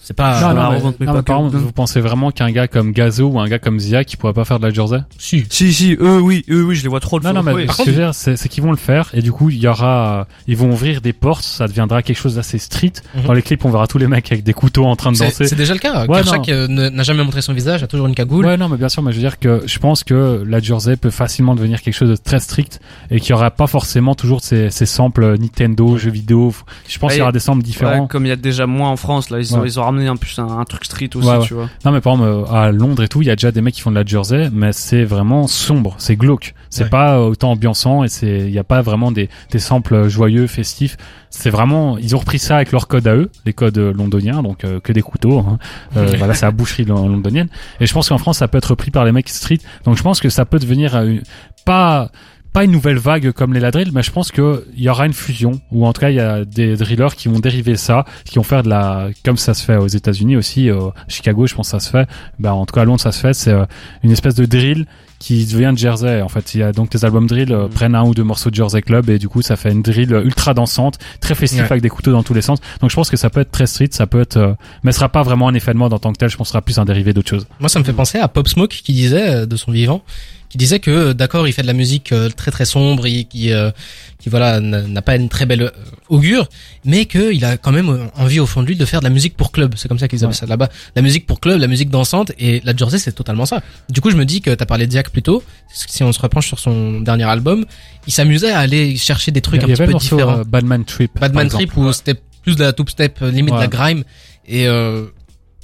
c'est pas. Non, non, non, mais, non, par exemple, vous pensez vraiment qu'un gars comme Gazo ou un gars comme Zia qui pourrait pas faire de la Jersey? Si. Si, si, eux, oui, eux, oui, je les vois trop le Non, non, mais ce que je veux dire, c'est qu'ils vont le faire et du coup, il y aura, euh, ils vont ouvrir des portes, ça deviendra quelque chose d'assez street. Mhm. Dans les clips, on verra tous les mecs avec des couteaux en train de danser. c'est déjà le cas. Ouais, Kershak euh, n'a jamais montré son visage, a toujours une cagoule. Ouais, non, mais bien sûr, mais je veux dire que je pense que la Jersey peut facilement devenir quelque chose de très strict et qu'il y aura pas forcément toujours ces, ces samples Nintendo, jeux vidéo. Je pense qu'il y aura des samples Ouais, différents. comme il y a déjà moins en France, là, ils ont, Ouais. ils ont ramené un plus un, un truc street aussi, Ouais, tu vois. Non, mais par exemple, euh, à Londres et tout, il y a déjà des mecs qui font de la Jersey, mais c'est vraiment sombre, c'est glauque. C'est pas autant ambiançant et c'est, il y a pas vraiment des, des samples joyeux, festifs. C'est vraiment, ils ont repris ça avec leurs codes à eux, les codes euh, londoniens, donc euh, que des couteaux. Hein. Euh, voilà, c'est la boucherie lon- londonienne. Et je pense qu'en France, ça peut être repris par les mecs street. Donc je pense que ça peut devenir euh, pas pas une nouvelle vague comme les la drill, mais je pense que il y aura une fusion ou en tout cas il y a des drillers qui vont dériver ça, qui vont faire de la comme ça se fait aux États-Unis aussi, euh, Chicago, je pense que ça se fait. Ben en tout cas à Londres ça se fait, c'est euh, une espèce de drill qui devient de Jersey. En fait, il y a donc les albums drill euh, Mhm. prennent un ou deux morceaux de Jersey Club et du coup ça fait une drill ultra dansante, très festif Ouais. avec des couteaux dans tous les sens. Donc je pense que ça peut être très street, ça peut être, euh, mais ce sera pas vraiment un effet de mode en tant que tel. Je pense que ce sera plus un dérivé d'autre chose. Moi, ça me fait penser à Pop Smoke qui disait euh, de son vivant qui disait que euh, d'accord, il fait de la musique euh, très très sombre, et qui euh, qui voilà n'a pas une très belle augure, mais que il a quand même envie au fond de lui de faire de la musique pour club. C'est comme ça qu'ils appellent ça là-bas. La musique pour club, la musique dansante et la Jersey c'est totalement ça. Du coup, je me dis que t'as parlé de Diak plus tôt. Si on se repenche sur son dernier album, il s'amusait à aller chercher des trucs il un y petit peu différents. Badman Trip. Badman. Trip où c'était plus de la top step, limite de la grime. Et euh,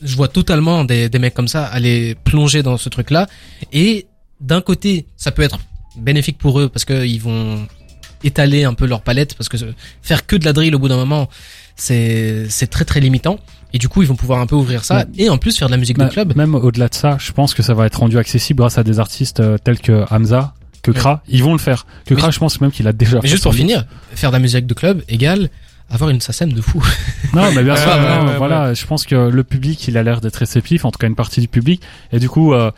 je vois totalement des, des mecs comme ça aller plonger dans ce truc-là. Et d'un côté, ça peut être bénéfique pour eux parce qu'ils vont étaler un peu leur palette parce que faire que de la drill au bout d'un moment, c'est c'est très très limitant. Et du coup, ils vont pouvoir un peu ouvrir ça Ouais. et en plus faire de la musique Bah, de club. Même au-delà de ça, je pense que ça va être rendu accessible grâce à des artistes euh, tels que Hamza, que Ouais. Kra. Ils vont le faire. Que Kra, je pense même qu'il a déjà Mais fait juste pour finir, faire de la musique de club égale avoir une SACEM de fou. Non, mais bien sûr, non, ouais, voilà, je pense que le public, il a l'air d'être réceptif, en tout cas une partie du public, et du coup, euh,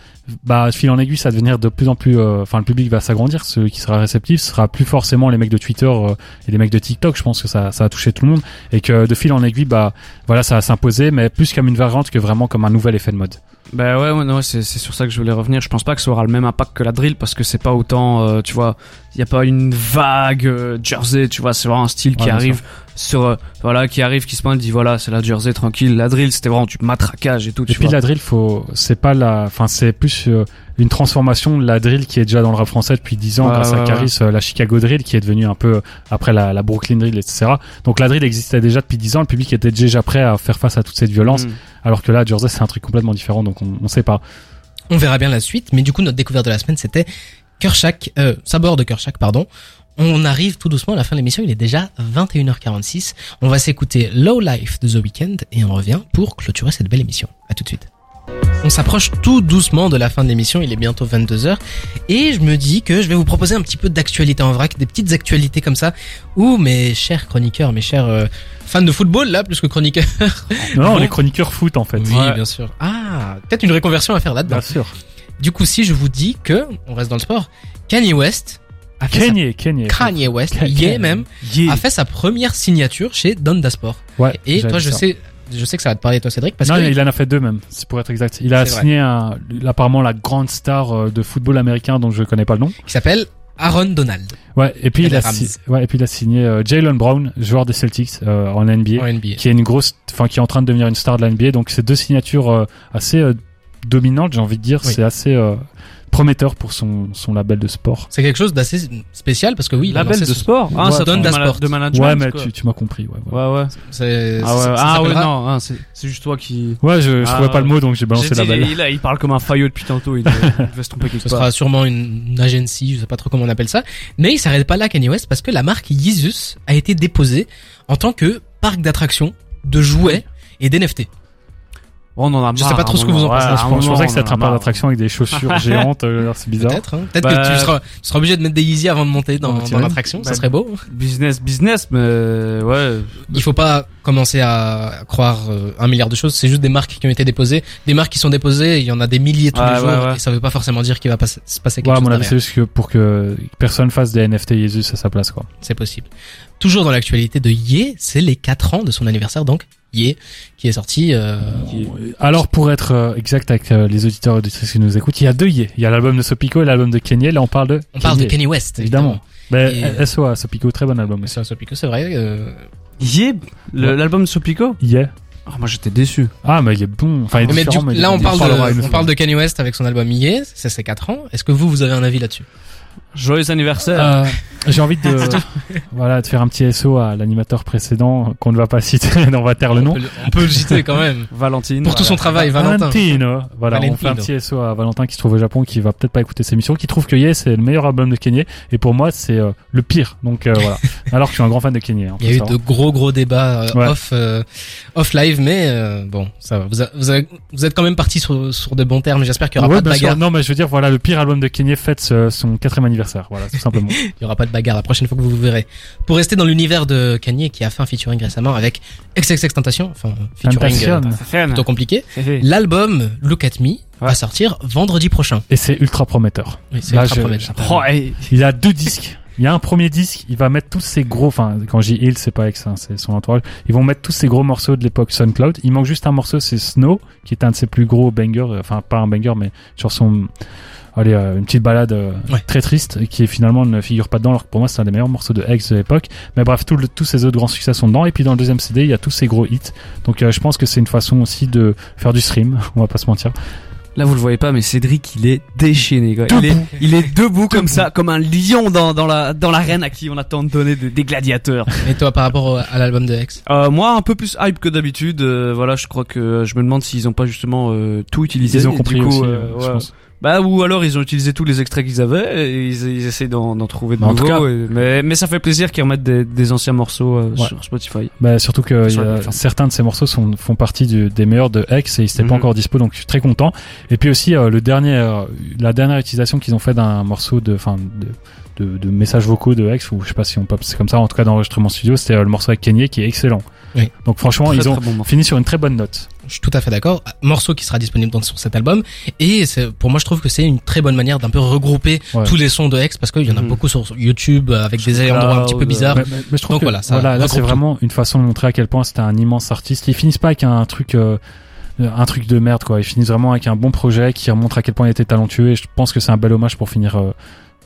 bah, fil en aiguille, ça va devenir de plus en plus, euh, enfin, le public va s'agrandir, celui qui sera réceptif, ce sera plus forcément les mecs de Twitter euh, et les mecs de TikTok, je pense que ça, ça va toucher tout le monde, et que de fil en aiguille, bah, voilà, ça va s'imposer, mais plus comme une variante que vraiment comme un nouvel effet de mode. Bah ouais, ouais non, c'est c'est sur ça que je voulais revenir. Je pense pas que ça aura le même impact que la drill parce que c'est pas autant, euh, tu vois, il y a pas une vague euh, jersey, tu vois, c'est vraiment un style qui Ouais, arrive sur, euh, voilà, qui arrive, qui se pointe, dit voilà, c'est la jersey tranquille. La drill, c'était vraiment du matraquage et tout, Et tu puis vois. la drill, faut, c'est pas la, enfin c'est plus euh, une transformation de la drill qui est déjà dans le rap français depuis 10 ans Ouais, grâce ouais, à ouais. Caris, euh, la Chicago drill qui est devenue un peu après la, la Brooklyn drill, etc. Donc la drill existait déjà depuis 10 ans, le public était déjà prêt à faire face à toute cette violence, Mm. Alors que là, Jersey c'est un truc complètement différent, donc on, on sait pas. On verra bien la suite, mais du coup notre découverte de la semaine c'était Kershak, euh, Sabor de Kershak, pardon. On arrive tout doucement à la fin de l'émission, il est déjà 21h46. On va s'écouter Low Life de The Weeknd et on revient pour clôturer cette belle émission. À tout de suite. On s'approche tout doucement de la fin de l'émission, il est bientôt 22h et je me dis que je vais vous proposer un petit peu d'actualité en vrac, des petites actualités comme ça où mes chers chroniqueurs, mes chers euh, fans de football là plus que chroniqueurs. Non, non, Bon. les chroniqueurs foot en fait. Oui, Ouais, bien sûr. Ah, peut-être une reconversion à faire là-dedans. bien sûr. Du coup, si je vous dis que, on reste dans le sport, Kanye West a fait Kanye, Kanye. sa, Kanye West, Kanye. yeah même, Yeah. a fait sa première signature chez Donda Sport. Ouais. Et toi, je ça. sais, je sais que ça va te parler toi, Cédric, parce non, que il en a fait deux même, c'est pour être exact. Il a signé un, apparemment la grande star euh, de football américain dont je connais pas le nom. qui s'appelle Aaron Donald Ouais, et puis Et il a, Rams. si- ouais, et puis il a signé euh, Jalen Brown, joueur des Celtics euh, en NBA, en NBA. qui est une grosse, enfin qui est en train de devenir une star de la NBA. Donc c'est deux signatures euh, assez dominantes, j'ai envie de dire. Oui. C'est assez prometteur pour son son label de sport. C'est quelque chose d'assez spécial parce que oui, il a Label de ce- sport. Ah, ça donne de, Sport. de management. Ouais, mais quoi. tu, tu m'as compris. Ouais, voilà. Ouais, ouais. C'est, Ah ouais, ça- ça ah ouais, non, hein, c'est c'est juste toi qui. Ouais, je, je Ah, trouvais pas le mot, donc j'ai balancé dit, la balle. il, il, parle comme un faillot depuis tantôt, il devait, il devait se tromper quelque Ce part. sera sûrement une, une agency, je sais pas trop comment on appelle ça. Mais il s'arrête pas là, Kanye West, parce que la marque Yeezus a été déposée en tant que parc d'attractions, de jouets et d'NFT. On en a Je sais marre, pas trop ce que vous en pensez. Ouais, Je moment, pensais que c'était un parc marre. d'attraction avec des chaussures géantes. euh, c'est bizarre. Peut-être, hein. Peut-être Bah, que tu seras, tu seras obligé de mettre des Yeezy avant de monter dans, dans l'attraction, ça Bah, serait beau. Business, business, mais ouais. Il faut pas commencer à croire euh, un milliard de choses. C'est juste des marques qui ont été déposées. Des marques qui sont déposées, il y en a des milliers tous Ouais, les jours. ouais, ouais. Et ça veut pas forcément dire qu'il va pas se se passer quelque chose c'est juste que pour que personne fasse des NFT Jesus à sa place, quoi. C'est possible. Toujours dans l'actualité de Ye, c'est les 4 ans de son anniversaire, donc Qui est sorti. Euh... Alors, pour être euh, exact avec euh, les auditeurs et auditrices qui nous écoutent, il y a deux Ye. Il y a l'album de Sopico et l'album de Kanye. Là, on parle de On parle de Kanye West, Évidemment. Mais Et- euh, SOA, Sopico, très bon album. C'est un Sopico, c'est vrai. euh, Yé, Ouais. l'album de Sopico Yeah. Ah, Moi j'étais déçu. Ah, mais il est bon. Enfin, il est Mais du- mais là, on parle, de, on parle de Kanye West avec son album Ye, c'est ses 4 ans. Est-ce que vous, vous avez un avis là-dessus? Joyeux anniversaire. Euh, J'ai envie de, voilà, de faire un petit SO à l'animateur précédent qu'on ne va pas citer, on va taire le nom. on peut, le- on peut le citer quand même. Valentine. Pour tout son travail, Valentin. Valentino. Voilà, on Valentino. fait un petit SO à Valentin qui se trouve au Japon, qui va peut-être pas écouter cette émission, qui trouve que Yes c'est le meilleur album de Kanye, et pour moi c'est euh, le pire. Donc euh, voilà. Alors que je suis un grand fan de Kanye. hein, Il y a eu savoir. de gros gros débats euh, Ouais. off euh, off live, mais euh, bon, ça va. Vous, a- vous, avez- vous êtes quand même parti sur, sur de bons termes. J'espère qu'il y aura Ouais, pas de bagarre. Non, mais je veux dire, voilà, le pire album de Kanye fête son quatrième anniversaire. Voilà, tout simplement. Il y aura pas de bagarre la prochaine fois que vous vous verrez. Pour rester dans l'univers de Kanye qui a fait un featuring récemment avec XXX Tentation, enfin featuring euh, plutôt compliqué. L'album Look at Me va sortir vendredi prochain. Et c'est ultra prometteur. Oui, c'est Là, ultra je- prometteur. Oh, Il a deux disques. Il y a un premier disque, il va mettre tous ces gros, enfin, quand dis il, c'est pas X, hein, c'est son entourage. Ils vont mettre tous ces gros morceaux de l'époque SoundCloud. Il manque juste un morceau, c'est Snow, qui est un de ses plus gros bangers, euh, enfin, pas un banger, mais sur son, allez, euh, une petite balade euh, Ouais. très triste, et qui finalement ne figure pas dedans, alors que pour moi, c'est un des meilleurs morceaux de X de l'époque. Mais bref, tout le- tous ces autres grands succès sont dedans. Et puis dans le deuxième CD, il y a tous ces gros hits. Donc euh, je pense que c'est une façon aussi de faire du stream, on va pas se mentir. Là, vous le voyez pas, mais Cédric, il est déchaîné, quoi. Il est, il est debout comme ça, comme un lion dans, dans la, dans l'arène à qui on attend de donner des, des gladiateurs. Et toi, par rapport au- à l'album de X Euh, moi, un peu plus hype que d'habitude. euh, voilà, je crois que je me demande s'ils ont pas justement euh, tout utilisé. Ils ont compris du coup, aussi, je pense. Bah ou alors ils ont utilisé tous les extraits qu'ils avaient et ils, ils essaient d'en, d'en trouver de Mais en tout nouveaux. cas- et- mais, mais ça fait plaisir qu'ils remettent des, des anciens morceaux euh, Ouais. sur Spotify. Bah, surtout que Sur y a- certains de ces morceaux sont, font partie du- des meilleurs de X et ils n'étaient Mhm. pas encore dispo donc je suis très content. Et puis aussi euh, le dernier, euh, la dernière utilisation qu'ils ont fait d'un morceau de, enfin de, de, de messages vocaux de X ou je sais pas si on peut c'est comme ça en tout cas d'enregistrement studio c'était euh, le morceau avec Kanye qui est excellent. Oui. Donc franchement Très, ils ont bon fini sur une très bonne note. Je suis tout à fait d'accord. Morceau qui sera disponible donc sur cet album. Et pour moi, je trouve que c'est une très bonne manière d'un peu regrouper Ouais. tous les sons de X parce qu'il y en a Mhm. beaucoup sur YouTube euh, avec des endroits un petit peu Cloud, bizarres. Mais, mais- mais je trouve Donc que voilà, ça voilà, là c'est vraiment une façon de montrer à quel point c'était un immense artiste. Ils finissent pas avec un truc euh, un truc de merde quoi. Ils finissent vraiment avec un bon projet qui montre à quel point il était talentueux et je pense que c'est un bel hommage pour finir euh,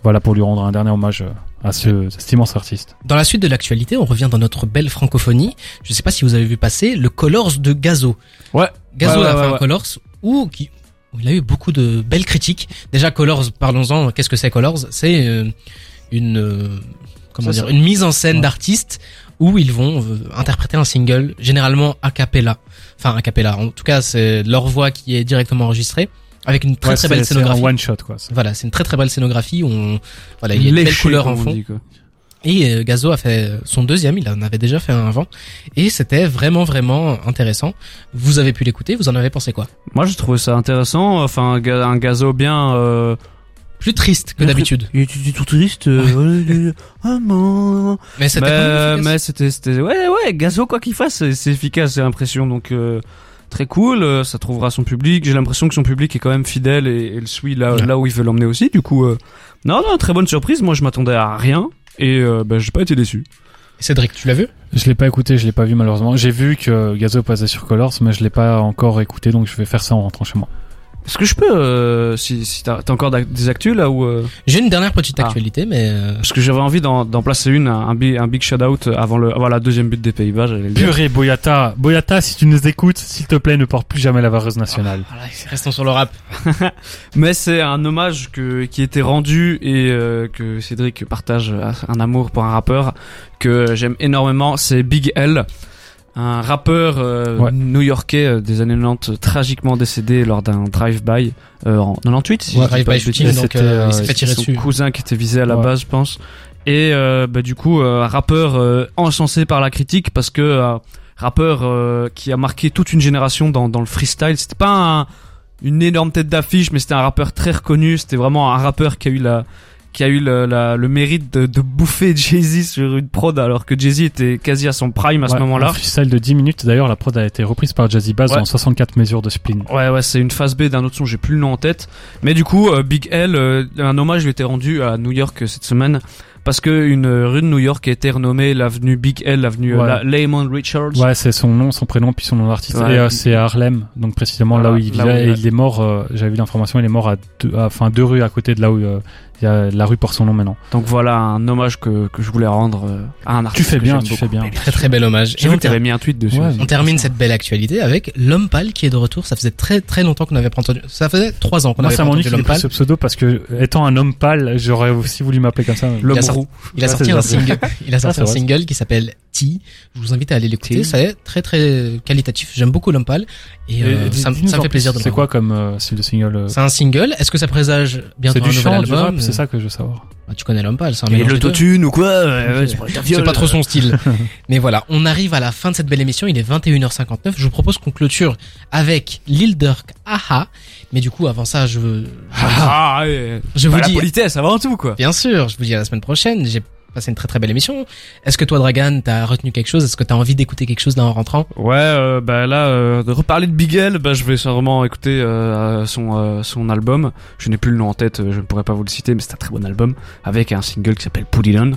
voilà pour lui rendre un dernier hommage euh, à ce cet immense artiste. Dans la suite de l'actualité, on revient dans notre belle francophonie. Je sais pas si vous avez vu passer le Colors de Gazo. Ouais. Gazo Ouais, a ouais, fait ouais, un ouais. Colors où, qui, où il a eu beaucoup de belles critiques. Déjà Colors, parlons-en. Qu'est-ce que c'est Colors? C'est euh, une euh, comment Ça, dire une mise en scène Ouais. d'artistes où ils vont euh, interpréter un single, généralement a cappella. Enfin a cappella. En tout cas, c'est leur voix qui est directement enregistrée avec une très Ouais, très c'est- belle c'est scénographie. un one shot quoi. C'est- Voilà, c'est une très très belle scénographie. On, voilà, il y a de belles Léché, couleurs en fond. dit, quoi. Et euh, Gazo a fait son deuxième, il en avait déjà fait un avant, et c'était vraiment vraiment intéressant. Vous avez pu l'écouter, vous en avez pensé quoi? Moi, j'ai trouvé ça intéressant. Enfin, un, ga- un gazo bien. Euh... Plus triste que d'habitude. Il était tout triste. euh, non. Mais c'était mais, mais c'était c'était ouais ouais gazo quoi qu'il fasse c'est c'est efficace j'ai l'impression donc euh, très cool euh, ça trouvera son public j'ai l'impression que son public est quand même fidèle et, et le suit là Ouais. là où il veut l'emmener aussi du coup euh, non non très bonne surprise moi je m'attendais à rien et euh, bah, j'ai pas été déçu Cédric, tu l'as vu? Je l'ai pas écouté, je l'ai pas vu malheureusement. J'ai vu que Gazo passait sur Colors, mais je l'ai pas encore écouté, donc je vais faire ça en rentrant chez moi. Est-ce que je peux euh, si si t'as t'as encore des actus là ou euh, J'ai une dernière petite Ah. actualité, mais euh, parce que j'avais envie d'en d'en placer une un, un big un big shout out avant le avant la deuxième but des Pays-Bas j'allais le dire. Purée Boyata, Boyata, si tu nous écoutes, s'il te plaît, ne porte plus jamais la vareuse nationale. voilà, restons sur le rap. Mais c'est un hommage que, qui était rendu et euh, que Cédric partage un amour pour un rappeur que j'aime énormément. C'est Big L, un rappeur euh, Ouais. new-yorkais euh, des années 90 tragiquement décédé lors d'un drive-by euh, en 98. Si Ouais, je dis drive pas by de shooting, donc c'était, euh, il s'est fait tirer son dessus. cousin qui était visé à la Ouais. base, je pense. Et bah, du coup, un rappeur encensé par la critique parce que rappeur qui a marqué toute une génération dans, dans le freestyle. C'était pas un- une énorme tête d'affiche, mais c'était un rappeur très reconnu. C'était vraiment un rappeur qui a eu la qui a eu le, la- le mérite de, de bouffer Jay-Z sur une prod alors que Jay-Z était quasi à son prime à ce moment-là. Freestyle de 10 minutes, d'ailleurs la prod a été reprise par Jazzy Bass Ouais. en 64 mesures de spleen. Ouais, ouais, c'est une phase B d'un autre son, j'ai plus le nom en tête. Mais du coup, euh, Big L, euh, un hommage lui était rendu à New York euh, cette semaine. Parce que une rue de New York a été renommée l'avenue Big L, l'avenue Ouais. la- Lamont Richards. Ouais, c'est son nom, son prénom, puis son nom d'artiste. Ouais. et euh, c'est à Harlem, donc précisément là où il vivait. et il est mort, euh, j'avais vu l'information, il est mort à deux, enfin deux rues à côté de là où euh, il y a la rue porte son nom maintenant. Donc voilà un hommage que, que je voulais rendre euh, à un Tu artiste. fais que bien, tu beaucoup. fais bien. Très très bel hommage. J'ai Et vu on, que t'avais ter- mis un tweet dessus. Ouais. on termine cette belle actualité avec l'homme pâle qui est de retour. Ça faisait très très longtemps qu'on n'avait pas entendu. Ça faisait trois ans qu'on avait pas entendu l'homme pâle. ce pseudo parce que, étant un homme pâle, j'aurais aussi voulu m'appeler comme ça. L'homme Il a sorti- roux. Il a Ouais, sorti c'est un single. Il a sorti un vrai. single qui s'appelle T. Je vous invite à aller l'écouter. T. C'est très très qualitatif. J'aime beaucoup l'homme pâle et, euh, Et dis- ça, ça fait plaisir de le C'est quoi comme euh, style de single euh, C'est un single. Est-ce que ça présage bientôt un du nouvel chant, album c'est ça que je veux savoir. Ah, tu connais l'homme pâle, c'est un Et l'autotune ou quoi ouais, c'est pas trop son style. Mais voilà, on arrive à la fin de cette belle émission. Il est 21h59. Je vous propose qu'on clôture avec Lil Durk, aha. Mais du coup, avant ça, je veux, Ah, ouais. je Bah, vous la dis, politesse avant tout quoi. bien sûr, je vous dis à la semaine prochaine. J'ai passé une très très belle émission. Est-ce que toi, Dragan, t'as retenu quelque chose? Est-ce que t'as envie d'écouter quelque chose là en rentrant? Ouais, euh, bah là, euh, de reparler de Bigel, bah je vais sûrement écouter euh, son euh, son album. Je n'ai plus le nom en tête, je ne pourrais pas vous le citer, mais c'est un très bon album avec un single qui s'appelle Put It On.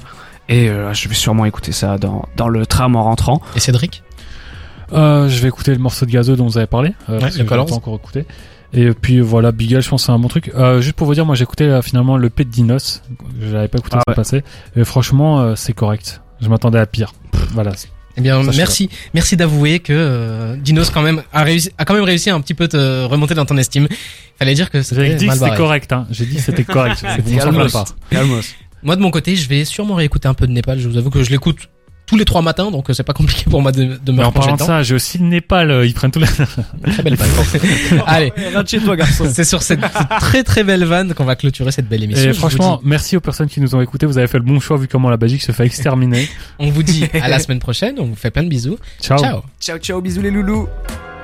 Et euh, je vais sûrement écouter ça dans dans le tram en rentrant. Et Cédric? Euh, je vais écouter le morceau de Gazo dont vous avez parlé. Euh, parce le que je l'ai Colors. pas encore écouté. Et puis voilà, Beagle, je pense que c'est un bon truc. Euh, juste pour vous dire, moi j'ai écouté euh, finalement le P de Dinos. Je l'avais pas écouté Ah ça ouais. passé. Et franchement, euh, c'est correct. Je m'attendais à pire. Voilà. Eh bien, Ça, merci, merci d'avouer que euh, Dinos quand même a réussi, a quand même réussi à un petit peu te remonter dans ton estime. Fallait dire que J'ai c'était dit que c'était correct. Hein. J'ai dit que c'était correct. Calmos. Moi de mon côté, je vais sûrement réécouter un peu de Népal. Je vous avoue que je l'écoute tous les trois matins, donc euh, c'est pas compliqué pour moi de, de me Mais en parlant de ça, j'ai aussi le Népal. euh, Ils prennent tous les. Très belle vanne. Allez, Rentre chez toi, garçon. c'est sur cette, cette très très belle vanne qu'on va clôturer cette belle émission. Et franchement, dis- merci aux personnes qui nous ont écoutés. Vous avez fait le bon choix vu comment la Belgique se fait exterminer. on vous dit à la semaine prochaine. On vous fait plein de bisous. Ciao. Ciao. Ciao ciao, bisous les loulous.